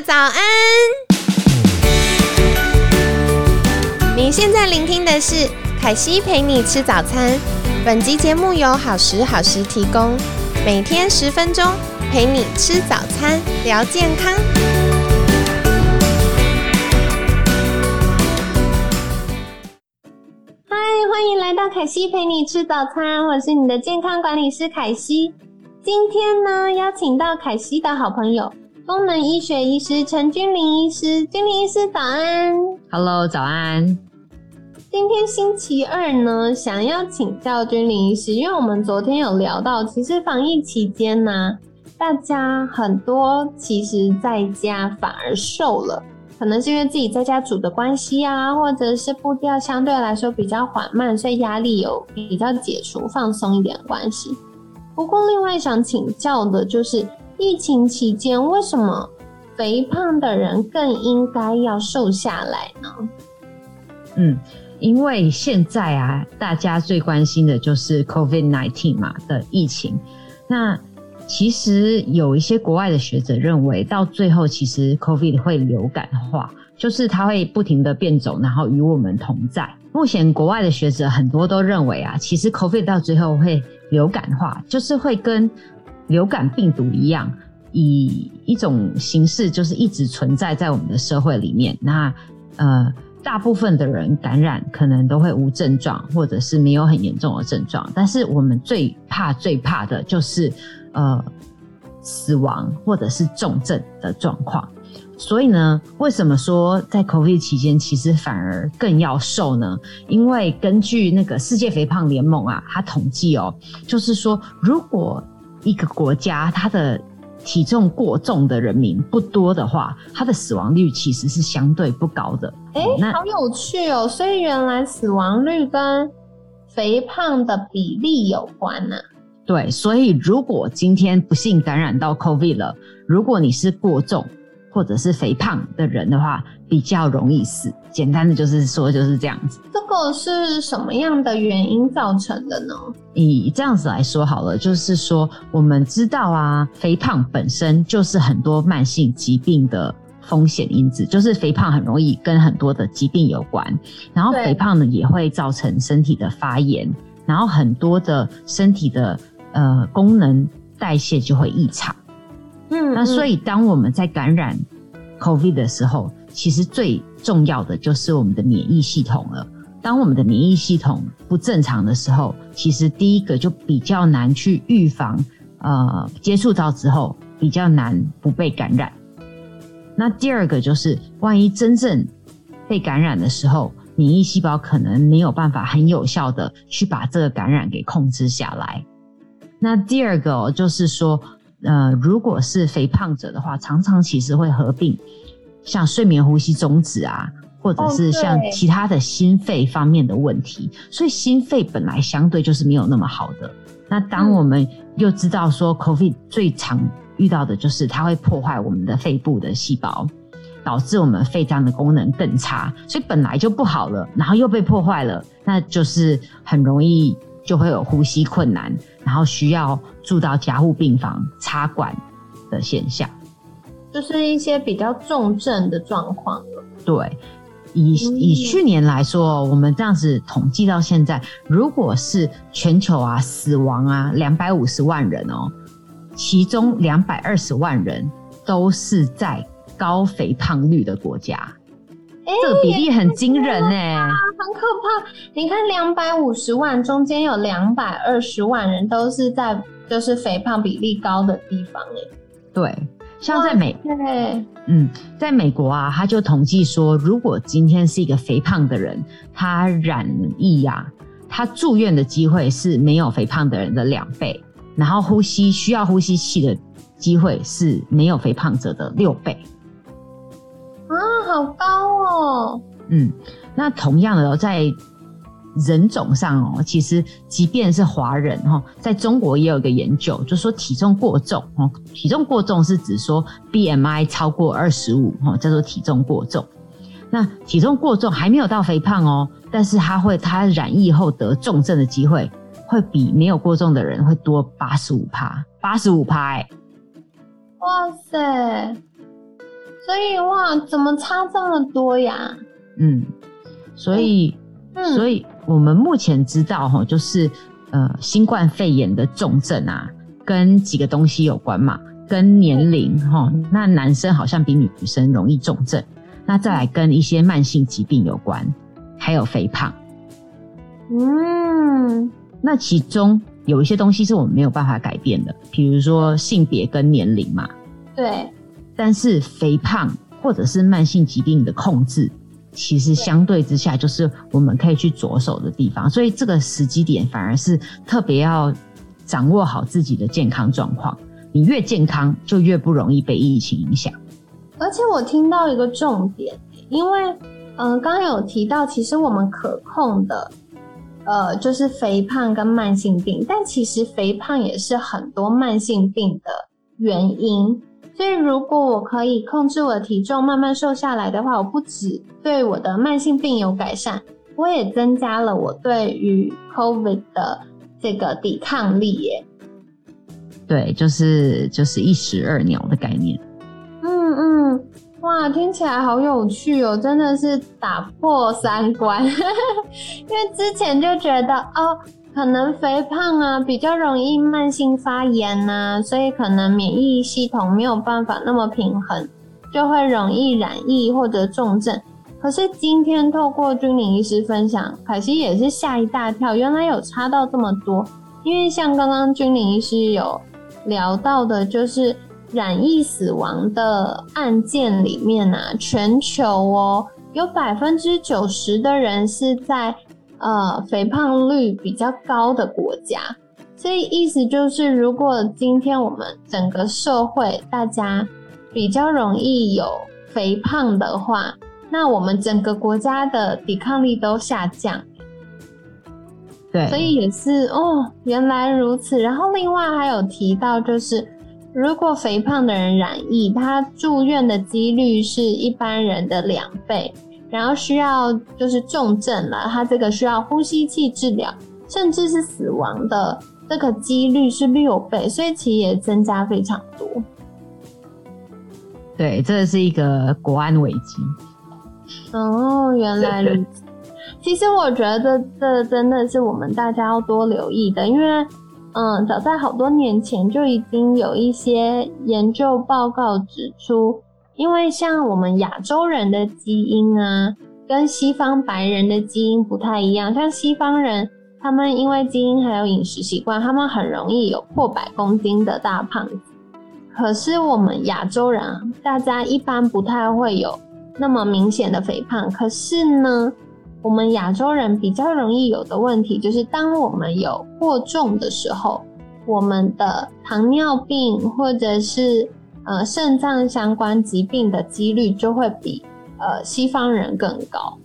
早安！你现在聆听的是凯西陪你吃早餐。本集节目由好时好食提供，每天十分钟陪你吃早餐，聊健康。嗨，欢迎来到凯西陪你吃早餐，我是你的健康管理师凯西。今天呢，邀请到凯西的好朋友。功能医学医师陈君玲医师，君玲医师早安，Hello，早安。今天星期二呢，想要请教君玲医师，因为我们昨天有聊到，其实防疫期间呢，大家很多其实在家反而瘦了，可能是因为自己在家煮的关系啊，或者是步调相对来说比较缓慢，所以压力有比较解除、放松一点关系。不过，另外想请教的就是。疫情期间，为什么肥胖的人更应该要瘦下来呢？嗯，因为现在啊，大家最关心的就是 COVID nineteen 嘛的疫情。那其实有一些国外的学者认为，到最后其实 COVID 会流感化，就是它会不停的变种，然后与我们同在。目前国外的学者很多都认为啊，其实 COVID 到最后会流感化，就是会跟流感病毒一样，以一种形式就是一直存在在我们的社会里面。那呃，大部分的人感染可能都会无症状，或者是没有很严重的症状。但是我们最怕、最怕的就是呃死亡或者是重症的状况。所以呢，为什么说在 COVID 期间其实反而更要瘦呢？因为根据那个世界肥胖联盟啊，它统计哦，就是说如果一个国家，它的体重过重的人民不多的话，它的死亡率其实是相对不高的。哎，好有趣哦！所以原来死亡率跟肥胖的比例有关呢。对，所以如果今天不幸感染到 COVID 了，如果你是过重。或者是肥胖的人的话，比较容易死。简单的就是说，就是这样子。这个是什么样的原因造成的呢？以这样子来说好了，就是说我们知道啊，肥胖本身就是很多慢性疾病的风险因子，就是肥胖很容易跟很多的疾病有关。然后肥胖呢，也会造成身体的发炎，然后很多的身体的呃功能代谢就会异常。嗯，那所以当我们在感染 COVID 的时候，其实最重要的就是我们的免疫系统了。当我们的免疫系统不正常的时候，其实第一个就比较难去预防，呃，接触到之后比较难不被感染。那第二个就是，万一真正被感染的时候，免疫细胞可能没有办法很有效的去把这个感染给控制下来。那第二个就是说。呃，如果是肥胖者的话，常常其实会合并像睡眠呼吸中止啊，或者是像其他的心肺方面的问题。所以心肺本来相对就是没有那么好的。那当我们又知道说，COVID 最常遇到的就是它会破坏我们的肺部的细胞，导致我们肺脏的功能更差。所以本来就不好了，然后又被破坏了，那就是很容易。就会有呼吸困难，然后需要住到加护病房插管的现象，就是一些比较重症的状况了。对，以以去年来说，我们这样子统计到现在，如果是全球啊死亡啊两百五十万人哦，其中两百二十万人都是在高肥胖率的国家。这个比例很惊人哎，很可怕。你看，两百五十万中间有两百二十万人都是在就是肥胖比例高的地方哎。对，像在美，对，嗯，在美国啊，他就统计说，如果今天是一个肥胖的人，他染疫呀，他住院的机会是没有肥胖的人的两倍，然后呼吸需要呼吸器的机会是没有肥胖者的六倍。啊，好高哦！嗯，那同样的，在人种上哦，其实即便是华人哈，在中国也有一个研究，就说体重过重哦，体重过重是指说 BMI 超过二十五哈，叫做体重过重。那体重过重还没有到肥胖哦，但是他会他染疫后得重症的机会会比没有过重的人会多八十五趴，八十五趴哎！哇塞！所以哇，怎么差这么多呀？嗯，所以，嗯所以我们目前知道哈，就是呃，新冠肺炎的重症啊，跟几个东西有关嘛，跟年龄哈，那男生好像比女生容易重症，那再来跟一些慢性疾病有关，还有肥胖。嗯，那其中有一些东西是我们没有办法改变的，比如说性别跟年龄嘛。对，但是肥胖或者是慢性疾病的控制，其实相对之下就是我们可以去着手的地方。所以这个时机点反而是特别要掌握好自己的健康状况。你越健康，就越不容易被疫情影响。而且我听到一个重点，因为嗯，呃刚刚有提到，其实我们可控的，呃，就是肥胖跟慢性病，但其实肥胖也是很多慢性病的原因。所以，如果我可以控制我的体重，慢慢瘦下来的话，我不止对我的慢性病有改善，我也增加了我对于 COVID 的这个抵抗力耶。对，就是就是一石二鸟的概念。嗯嗯，哇，听起来好有趣哦，真的是打破三观。因为之前就觉得哦，可能肥胖啊比较容易慢性发炎呐、所以可能免疫系统没有办法那么平衡，就会容易染疫或者重症。可是今天透过君玲医师分享，凯西也是吓一大跳，原来有差到这么多。因为像刚刚君玲医师有聊到的，就是染疫死亡的案件里面啊，全球哦有百分之九十的人是在呃肥胖率比较高的国家，所以意思就是，如果今天我们整个社会大家比较容易有肥胖的话，那我们整个国家的抵抗力都下降。对，所以也是哦，原来如此。然后另外还有提到，就是如果肥胖的人染疫，他住院的几率是一般人的两倍，然后需要就是重症了，他这个需要呼吸器治疗，甚至是死亡的这个几率是六倍，所以其实也增加非常多。对，这是一个国安危机。哦，原来如此。其实我觉得这这真的是我们大家要多留意的，因为嗯，早在好多年前就已经有一些研究报告指出，因为像我们亚洲人的基因啊，跟西方白人的基因不太一样，像西方人他们因为基因还有饮食习惯，他们很容易有破百公斤的大胖子。可是我们亚洲人，大家一般不太会有那么明显的肥胖。可是呢，我们亚洲人比较容易有的问题，就是当我们有过重的时候，我们的糖尿病或者是呃肾脏相关疾病的几率就会比呃西方人更高。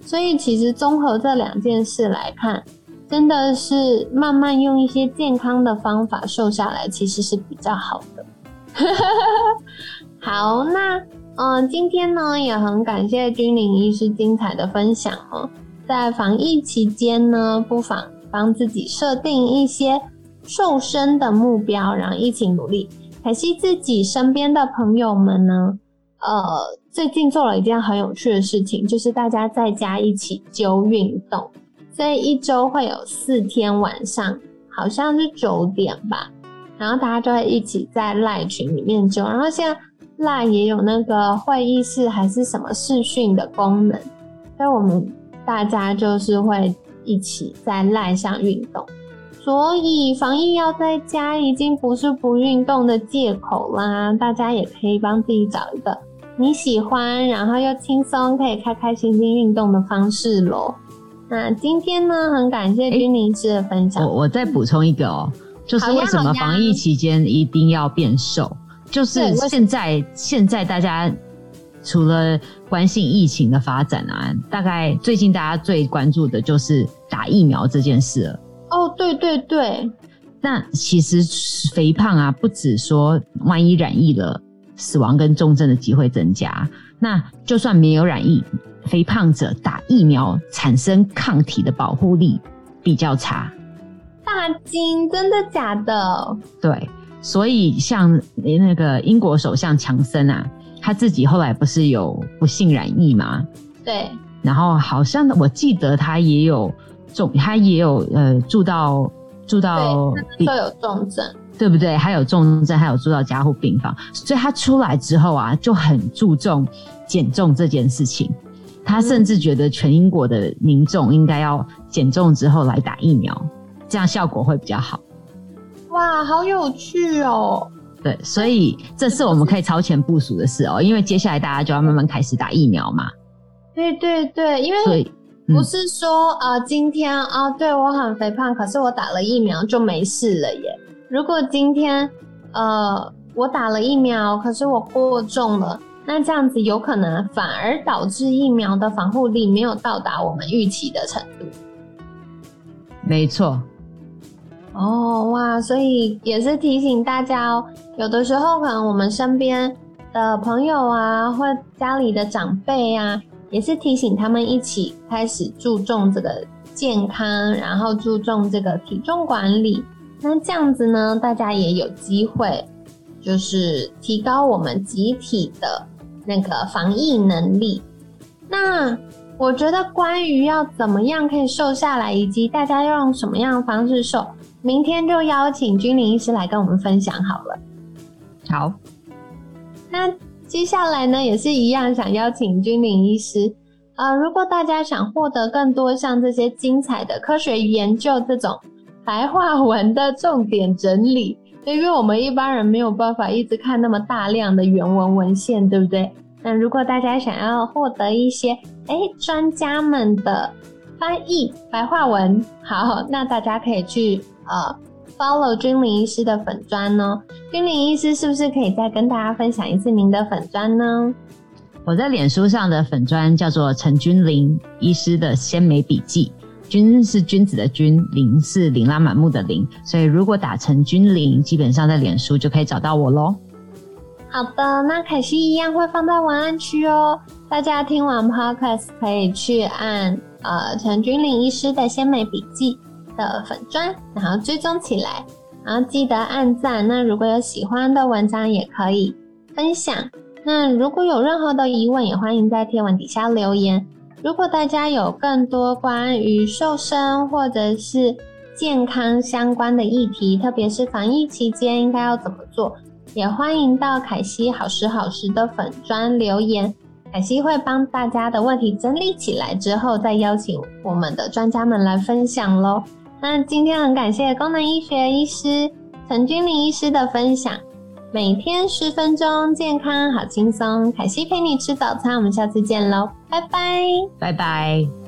所以其实综合这两件事来看，真的是慢慢用一些健康的方法瘦下来，其实是比较好的。好，那嗯、今天呢也很感谢君玲医师精彩的分享哦。在防疫期间呢，不妨帮自己设定一些瘦身的目标，然后一起努力。凯西自己身边的朋友们呢，呃，最近做了一件很有趣的事情，就是大家在家一起揪运动，所以一周会有四天晚上，好像是九点吧，然后大家就会一起在赖群里面揪，然后现在赖也有那个会议室还是什么视讯的功能，所以我们大家就是会一起在赖上运动。所以防疫要在家已经不是不运动的借口啦，大家也可以帮自己找一个你喜欢，然后又轻松可以开开心心运动的方式喽。那今天呢，很感谢君临师的分享。我我再补充一个哦，就是为什么防疫期间一定要变瘦？就是现在现在大家除了关心疫情的发展啊，大概最近大家最关注的就是打疫苗这件事了。哦，对对对，那其实肥胖啊，不止说万一染疫了，死亡跟重症的机会增加。那就算没有染疫，肥胖者打疫苗产生抗体的保护力比较差。大金，真的假的？对，所以像那个英国首相强森啊，他自己后来不是有不幸染疫吗？对。然后好像我记得他也有重，他也有呃住到住到都有重症，对不对？还有重症，还有住到加护病房。所以他出来之后啊，就很注重减重这件事情。他甚至觉得全英国的民众应该要减重之后来打疫苗，这样效果会比较好。哇，好有趣哦！对，所以这是我们可以超前部署的事哦，因为接下来大家就要慢慢开始打疫苗嘛。对对对，因为不是说啊，今天啊，对我很肥胖，可是我打了疫苗就没事了耶。如果今天呃我打了疫苗，可是我过重了，那这样子有可能反而导致疫苗的防护力没有到达我们预期的程度。没错。哦哇，所以也是提醒大家哦，有的时候可能我们身边的朋友啊，或家里的长辈啊，也是提醒他们一起开始注重这个健康，然后注重这个体重管理。那这样子呢，大家也有机会，就是提高我们集体的那个防疫能力。那我觉得关于要怎么样可以瘦下来，以及大家要用什么样的方式瘦。明天就邀请君临医师来跟我们分享好了。好，那接下来呢，也是一样，想邀请君临医师。呃，如果大家想获得更多像这些精彩的科学研究这种白话文的重点整理，因为我们一般人没有办法一直看那么大量的原文文献，对不对？那如果大家想要获得一些哎专家们的翻译白话文，好，那大家可以去。呃，follow 君临医师的粉砖呢？君临医师是不是可以再跟大家分享一次您的粉砖呢？我在脸书上的粉砖叫做陈君临医师的鲜美笔记，君是君子的君，临是琳琅满目的琳，所以如果打陈君临，基本上在脸书就可以找到我喽。好的，那凯西一样会放在文案区哦，大家听完 podcast 可以去按呃陈君临医师的鲜美笔记。的粉砖，然后追踪起来，然后记得按赞。那如果有喜欢的文章，也可以分享。那如果有任何的疑问，也欢迎在贴文底下留言。如果大家有更多关于瘦身或者是健康相关的议题，特别是防疫期间应该要怎么做，也欢迎到凯西好时好时的粉砖留言。凯西会帮大家的问题整理起来之后，再邀请我们的专家们来分享喽。那今天很感谢功能医学医师陈君玲医师的分享，每天十分钟，健康好轻松。凯西陪你吃早餐，我们下次见喽，拜拜，拜拜。